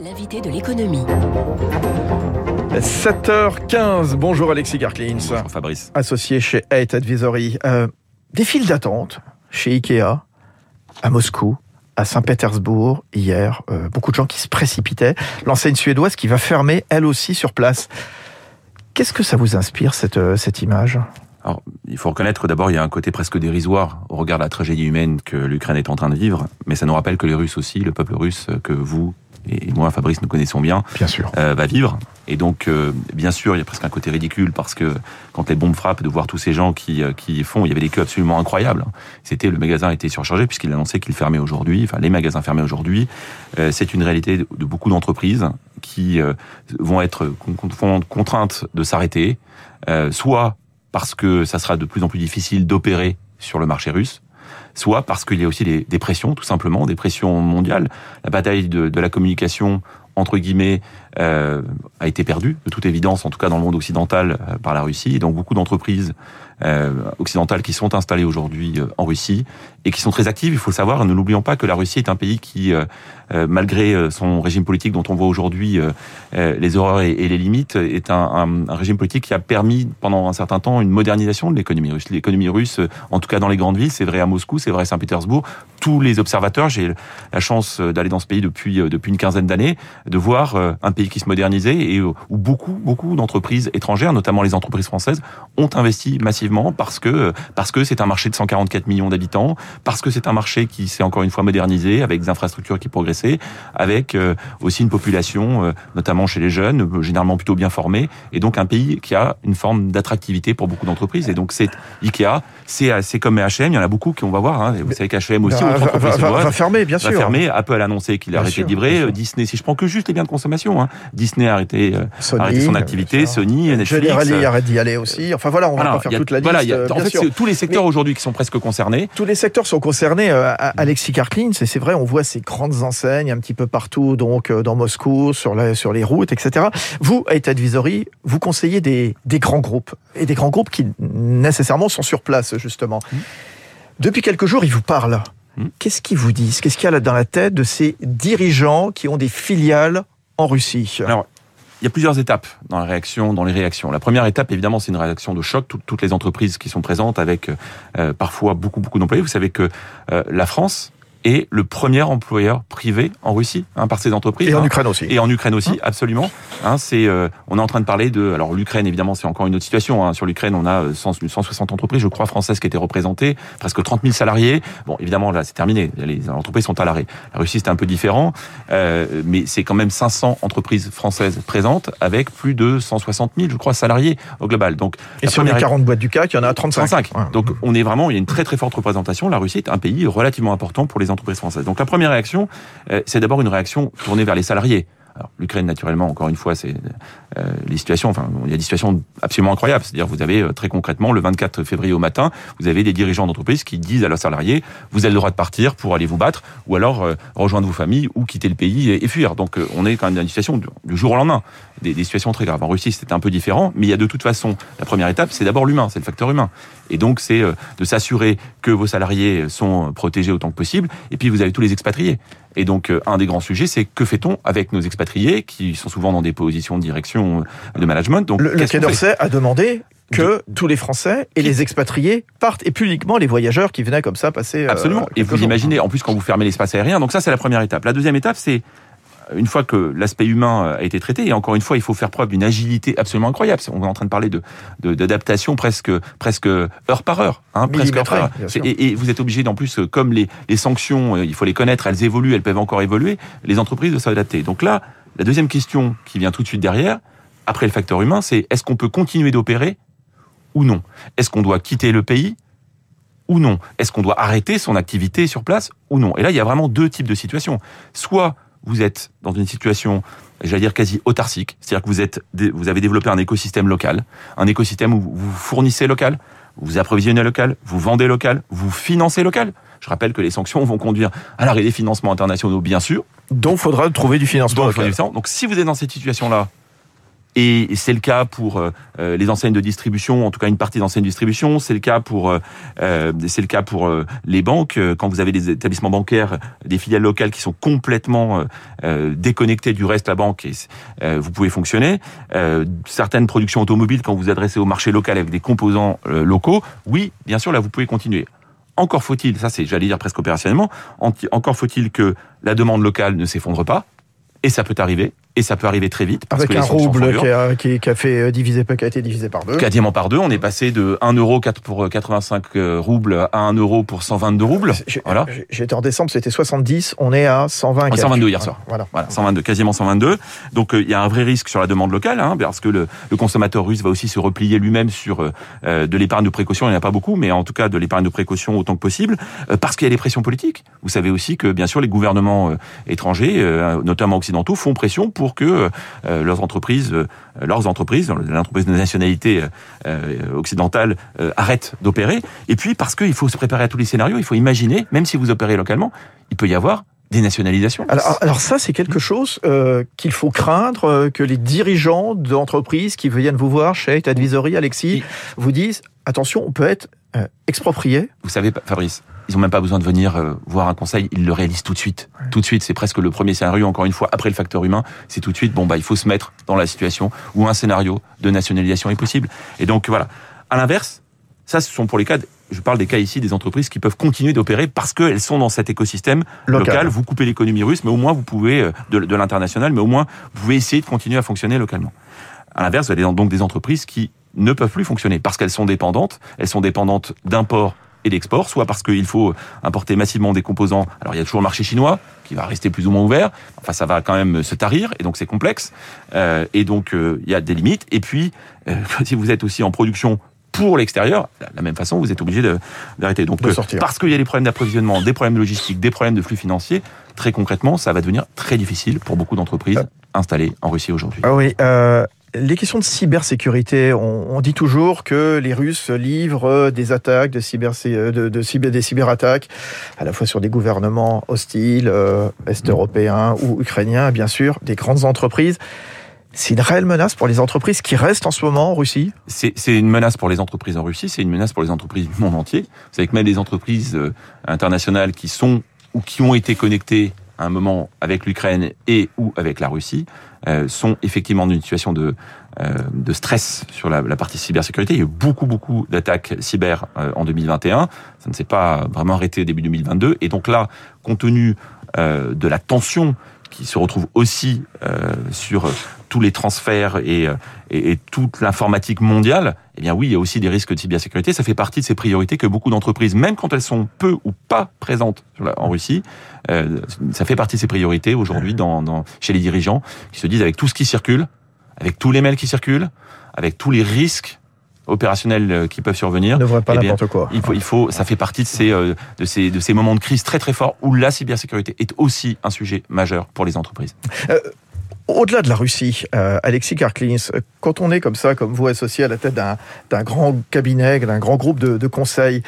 L'invité de l'économie. 7h15, bonjour Alexis Garklins. Bonjour Fabrice. Associé chez Eight Advisory. Euh, des files d'attente chez Ikea, à Moscou, à Saint-Pétersbourg, hier. Euh, beaucoup de gens qui se précipitaient. L'enseigne suédoise qui va fermer, elle aussi, sur place. Qu'est-ce que ça vous inspire, cette, euh, cette image? Alors, il faut reconnaître que d'abord, il y a un côté presque dérisoire au regard de la tragédie humaine que l'Ukraine est en train de vivre, mais ça nous rappelle que les Russes aussi, le peuple russe que vous et moi, Fabrice, nous connaissons bien, bien sûr. Euh, va vivre. Et donc, euh, bien sûr, il y a presque un côté ridicule parce que quand les bombes frappent, de voir tous ces gens qui, euh, qui font, il y avait des queues absolument incroyables. C'était le magasin était surchargé puisqu'il annonçait qu'il fermait aujourd'hui. Enfin, les magasins fermés aujourd'hui. Euh, c'est une réalité de, de beaucoup d'entreprises qui euh, vont être contraintes de s'arrêter, soit parce que ça sera de plus en plus difficile d'opérer sur le marché russe, soit parce qu'il y a aussi des, des, pressions, tout simplement, des pressions mondiales. La bataille de, de la communication entre guillemets, euh, a été perdue, de toute évidence, en tout cas dans le monde occidental, euh, par la Russie. Et donc beaucoup d'entreprises euh, occidentales qui sont installées aujourd'hui en Russie et qui sont très actives, il faut le savoir. Ne l'oublions pas que la Russie est un pays qui, malgré son régime politique dont on voit aujourd'hui les horreurs et, les limites, est un, un, régime politique qui a permis pendant un certain temps une modernisation de l'économie russe. L'économie russe, en tout cas dans les grandes villes, c'est vrai à Moscou, c'est vrai à Saint-Pétersbourg. Tous les observateurs, j'ai la chance d'aller dans ce pays depuis depuis une quinzaine d'années, de voir un pays qui se modernisait et où beaucoup beaucoup d'entreprises étrangères, notamment les entreprises françaises, ont investi massivement parce que parce que c'est un marché de 144 millions d'habitants, parce que c'est un marché qui s'est encore une fois modernisé avec des infrastructures qui progressaient, avec euh, aussi une population, euh, notamment chez les jeunes, euh, généralement plutôt bien formée, et donc un pays qui a une forme d'attractivité pour beaucoup d'entreprises. Et donc c'est Ikea, c'est c'est comme H&M, il y en a beaucoup qui on va voir. Hein, vous savez qu'H&M aussi, va, va, va, va, fermer, bien va sûr. fermer. Apple a annoncé qu'il a arrêté de livrer. Disney, si je prends que juste les biens de consommation, hein, Disney a arrêté, Sony, arrêté son activité, Sony, Netflix. Generali arrête d'y aller aussi. Enfin voilà, on va voilà, pas faire a, toute la voilà, liste. Y a, en fait, tous les secteurs aujourd'hui qui sont presque concernés. Tous les secteurs sont concernés. Euh, Alexis Karklin, c'est vrai, on voit ces grandes enseignes un petit peu partout, donc euh, dans Moscou, sur, la, sur les routes, etc. Vous, à Advisory, vous conseillez des, des grands groupes et des grands groupes qui nécessairement sont sur place justement. Mmh. Depuis quelques jours, ils vous parlent. Mmh. Qu'est-ce qu'ils vous disent? Qu'est-ce qu'il y a dans la tête de ces dirigeants qui ont des filiales en Russie? Alors, il y a plusieurs étapes dans la réaction, dans les réactions. La première étape, évidemment, c'est une réaction de choc. Tout, toutes les entreprises qui sont présentes, avec euh, parfois beaucoup, beaucoup d'employés. Vous savez que euh, la France est le premier employeur privé en Russie hein, par ces entreprises. Et en hein, Ukraine aussi. Et en Ukraine aussi, hein absolument. c'est, euh, on est en train de parler de. Alors l'Ukraine, évidemment, c'est encore une autre situation. Sur l'Ukraine, on a 100, 160 entreprises, je crois, françaises qui étaient représentées, presque 30 000 salariés. Bon, évidemment, là, c'est terminé. Les entreprises sont à l'arrêt. La Russie, c'est un peu différent, euh, mais c'est quand même 500 entreprises françaises présentes avec plus de 160 000, je crois, salariés au global. Donc, et sur les 40 boîtes du CAC, il y en a 35. 35. Ouais. Donc, on est vraiment, il y a une très très forte représentation. La Russie est un pays relativement important pour les entreprises Donc la première réaction, euh, c'est d'abord une réaction tournée vers les salariés. Alors l'Ukraine, naturellement, encore une fois, c'est euh, les situations. Enfin, il y a des situations absolument incroyables. C'est-à-dire, vous avez euh, très concrètement le 24 février au matin, vous avez des dirigeants d'entreprise qui disent à leurs salariés vous avez le droit de partir pour aller vous battre, ou alors euh, rejoindre vos familles, ou quitter le pays et, fuir. Donc, euh, on est quand même dans une situation du, du jour au lendemain, des, des, situations très graves. En Russie, c'était un peu différent, mais il y a de toute façon la première étape, c'est d'abord l'humain, c'est le facteur humain. Et donc, c'est euh, de s'assurer que vos salariés sont protégés autant que possible. Et puis, vous avez tous les expatriés. Et donc, euh, un des grands sujets, c'est que fait-on avec nos expatriés qui sont souvent dans des positions de direction euh, de management. Donc, le, le Quai d'Orsay a demandé que de... tous les Français et les expatriés partent, et plus uniquement les voyageurs qui venaient comme ça passer. Absolument. Euh, et vous jours. imaginez, en plus, quand vous fermez l'espace aérien, donc ça, c'est la première étape. La deuxième étape, c'est une fois que l'aspect humain a été traité, et encore une fois, il faut faire preuve d'une agilité absolument incroyable. On est en train de parler de d'adaptation presque presque heure par heure, hein, presque heure par heure. Et, et, vous êtes obligé, en plus, comme les, les sanctions, il faut les connaître, elles évoluent, elles peuvent encore évoluer. Les entreprises doivent s'adapter. Donc là, la deuxième question qui vient tout de suite derrière, après le facteur humain, c'est est-ce qu'on peut continuer d'opérer ou non? Est-ce qu'on doit quitter le pays ou non? Est-ce qu'on doit arrêter son activité sur place ou non? Et là, il y a vraiment deux types de situations. Soit vous êtes dans une situation, j'allais dire quasi autarcique, c'est-à-dire que vous êtes, vous avez développé un écosystème local, un écosystème où vous fournissez local, vous approvisionnez local, vous vendez local, vous financez local. Je rappelle que les sanctions vont conduire à l'arrêt des financements internationaux, bien sûr. Donc, il faudra trouver du financement Donc, local. Donc, si vous êtes dans cette situation-là, Et c'est le cas pour euh, les enseignes de distribution, en tout cas une partie d'enseignes de distribution. C'est le cas pour euh, c'est le cas pour les banques. Quand vous avez des établissements bancaires, des filiales locales qui sont complètement déconnectées du reste de la banque, et, vous pouvez fonctionner. certaines productions automobiles, quand vous adressez au marché local avec des composants locaux, oui, bien sûr, là vous pouvez continuer. Encore faut-il, ça c'est, j'allais dire presque opérationnellement, encore faut-il que la demande locale ne s'effondre pas, et ça peut arriver, et ça peut arriver très vite. Parce Avec que un rouble qui a, qui, qui a, fait euh, diviser, qui a été divisé par deux. Quasiment par deux. On est passé de 1 euro pour 85 euh, roubles à 1 euro pour 122 roubles. Voilà. J'étais en décembre, c'était 70. On est à 120. 122 hier soir. Voilà. voilà. 122, quasiment 122. Donc euh, il y a un vrai risque sur la demande locale, hein, parce que le, le, consommateur russe va aussi se replier lui-même sur euh, de l'épargne de précaution. Il n'y en a pas beaucoup, mais en tout cas de l'épargne de précaution autant que possible, parce qu'il y a des pressions politiques. Vous savez aussi que bien sûr les gouvernements étrangers, notamment occidentaux, font pression pour que euh, leurs entreprises, euh, leurs entreprises, l'entreprise de nationalité euh, occidentale arrêtent d'opérer. Et puis parce qu'il faut se préparer à tous les scénarios, il faut imaginer, même si vous opérez localement, il peut y avoir des nationalisations. Alors, alors ça, c'est quelque chose qu'il faut craindre, que les dirigeants d'entreprises qui viennent vous voir chez Advisory, Alexis, vous disent, attention, on peut être exproprié. Vous savez, Fabrice, ils ont même pas besoin de venir euh, voir un conseil, ils le réalisent tout de suite. Tout de suite, c'est presque le premier scénario. Encore une fois, après le facteur humain, c'est tout de suite. Bon bah, il faut se mettre dans la situation où un scénario de nationalisation est possible. Et donc voilà. À l'inverse, ça, ce sont pour les cas. Je parle des cas ici des entreprises qui peuvent continuer d'opérer parce qu'elles sont dans cet écosystème local. Vous coupez l'économie russe, mais au moins vous pouvez euh, de, de l'international, mais au moins vous pouvez essayer de continuer à fonctionner localement. À l'inverse, vous avez donc des entreprises qui ne peuvent plus fonctionner parce qu'elles sont dépendantes. Elles sont dépendantes d'imports et d'export, soit parce qu'il faut importer massivement des composants. Alors il y a toujours le marché chinois qui va rester plus ou moins ouvert. Enfin, ça va quand même se tarir et donc c'est complexe. Euh, et donc euh, il y a des limites. Et puis euh, si vous êtes aussi en production pour l'extérieur, de la même façon, vous êtes obligé d'arrêter. Donc, parce qu'il y a des problèmes d'approvisionnement, des problèmes logistiques, des problèmes de flux financiers, très concrètement, ça va devenir très difficile pour beaucoup d'entreprises installées en Russie aujourd'hui. Ah oui, les questions de cybersécurité, on, dit toujours que les Russes livrent des attaques, de cyber, de, de des cyberattaques, à la fois sur des gouvernements hostiles, euh, est-européens ou ukrainiens, bien sûr, des grandes entreprises. C'est une réelle menace pour les entreprises qui restent en ce moment en Russie? C'est une menace pour les entreprises en Russie, c'est une menace pour les entreprises du monde entier. Vous savez que même les entreprises euh, internationales qui sont ou qui ont été connectées à un moment avec l'Ukraine et ou avec la Russie euh, sont effectivement dans une situation de, euh, de stress sur la, la, partie cybersécurité. Il y a eu beaucoup, beaucoup d'attaques cyber euh, en 2021. Ça ne s'est pas vraiment arrêté au début 2022. Et donc là, compte tenu de la tension qui se retrouve aussi sur tous les transferts et, et, et toute l'informatique mondiale, eh bien oui, il y a aussi des risques de cybersécurité. Ça fait partie de ces priorités que beaucoup d'entreprises, même quand elles sont peu ou pas présentes en Russie, euh, ça fait partie de ces priorités aujourd'hui dans, dans, chez les dirigeants qui se disent avec tout ce qui circule, avec tous les mails qui circulent, avec tous les risques opérationnels euh, qui peuvent survenir. Ne pas eh n'importe quoi. Il faut, il faut, ça fait partie de ces, euh, de ces, de ces moments de crise très très forts où la cybersécurité est aussi un sujet majeur pour les entreprises. Euh, au-delà de la Russie, euh, Alexis Karklins, quand on est comme ça, comme vous, associé à la tête d'un grand cabinet, d'un grand groupe de, de conseils,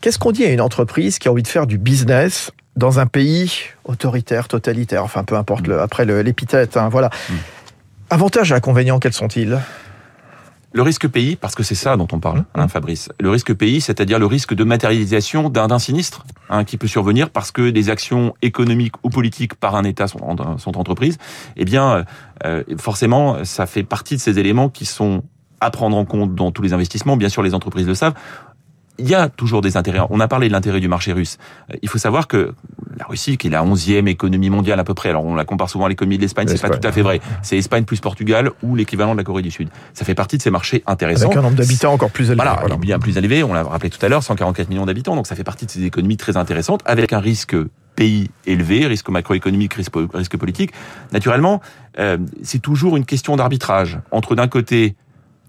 qu'est-ce qu'on dit à une entreprise qui a envie de faire du business dans un pays autoritaire, totalitaire, enfin peu importe le, après l'épithète, hein, voilà. Mm. Avantages et inconvénients, quels sont-ils? Le risque pays, parce que c'est ça dont on parle, hein, Fabrice. Le risque pays, c'est-à-dire le risque de matérialisation d'un sinistre hein, qui peut survenir parce que des actions économiques ou politiques par un État sont, sont entreprises. Eh bien, euh, forcément, ça fait partie de ces éléments qui sont à prendre en compte dans tous les investissements. Bien sûr, les entreprises le savent il y a toujours des intérêts. On a parlé de l'intérêt du marché russe. Euh, il faut savoir que la Russie, qui est la onzième économie mondiale à peu près, alors on la compare souvent à l'économie de l'Espagne, c'est pas tout à fait vrai. C'est Espagne plus Portugal ou l'équivalent de la Corée du Sud. Ça fait partie de ces marchés intéressants. Avec un nombre d'habitants encore plus élevé. Voilà, bien plus élevé. On l'a rappelé tout à l'heure, 144 millions d'habitants. Donc ça fait partie de ces économies très intéressantes avec un risque pays élevé, risque macroéconomique, risque, politique. Naturellement, euh, c'est toujours une question d'arbitrage entre d'un côté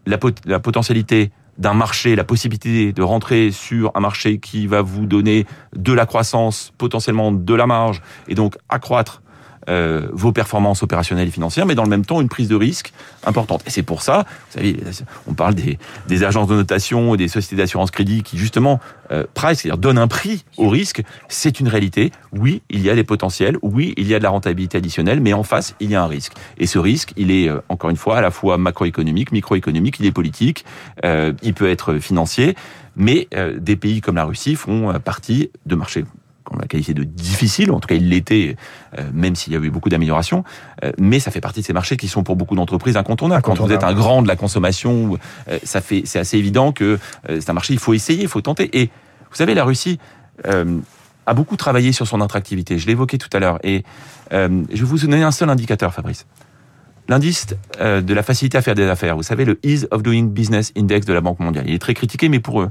la, la potentialité d'un marché, la possibilité de rentrer sur un marché qui va vous donner de la croissance, potentiellement de la marge, et donc accroître euh, vos performances opérationnelles et financières, mais dans le même temps une prise de risque importante. Et c'est pour ça, vous savez, on parle des, des agences de notation et des sociétés d'assurance crédit qui justement euh, c'est-à-dire donnent un prix au risque. C'est une réalité. Oui, il y a des potentiels. Oui, il y a de la rentabilité additionnelle, mais en face, il y a un risque. Et ce risque, il est euh, encore une fois à la fois macroéconomique, microéconomique, il est politique, euh, il peut être financier, mais euh, des pays comme la Russie font euh, partie de marchés qualifié de difficile, en tout cas il l'était, euh, même s'il y a eu beaucoup d'améliorations, euh, mais ça fait partie de ces marchés qui sont pour beaucoup d'entreprises incontournables. Quand vous êtes un grand de la consommation, euh, ça fait, c'est assez évident que c'est un marché, il faut essayer, il faut tenter. Et vous savez, la Russie a beaucoup travaillé sur son attractivité. Je l'évoquais tout à l'heure, et je vais vous donner un seul indicateur, Fabrice. L'indice euh, de la facilité à faire des affaires, vous savez, le Ease of Doing Business Index de la Banque mondiale. Il est très critiqué, mais pour,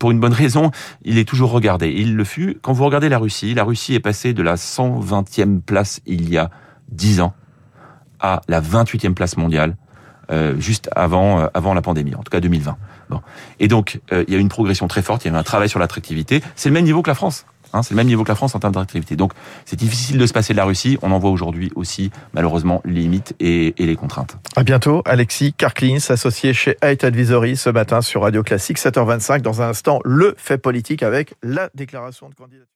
pour une bonne raison, il est toujours regardé. Il le fut. Quand vous regardez la Russie, la Russie est passée de la 120e place il y a 10 ans à la 28e place mondiale euh, juste avant, euh, avant la pandémie, en tout cas 2020. Bon. Et donc, euh, il y a une progression très forte, il y a un travail sur l'attractivité. C'est le même niveau que la France. Hein, c'est le même niveau que la France en termes d'attractivité. Donc, c'est difficile de se passer de la Russie. On en voit aujourd'hui aussi, malheureusement, les limites et, les contraintes. À bientôt, Alexis Karklins, associé chez Height Advisory, ce matin sur Radio Classique, 7h25. Dans un instant, le fait politique avec la déclaration de candidature.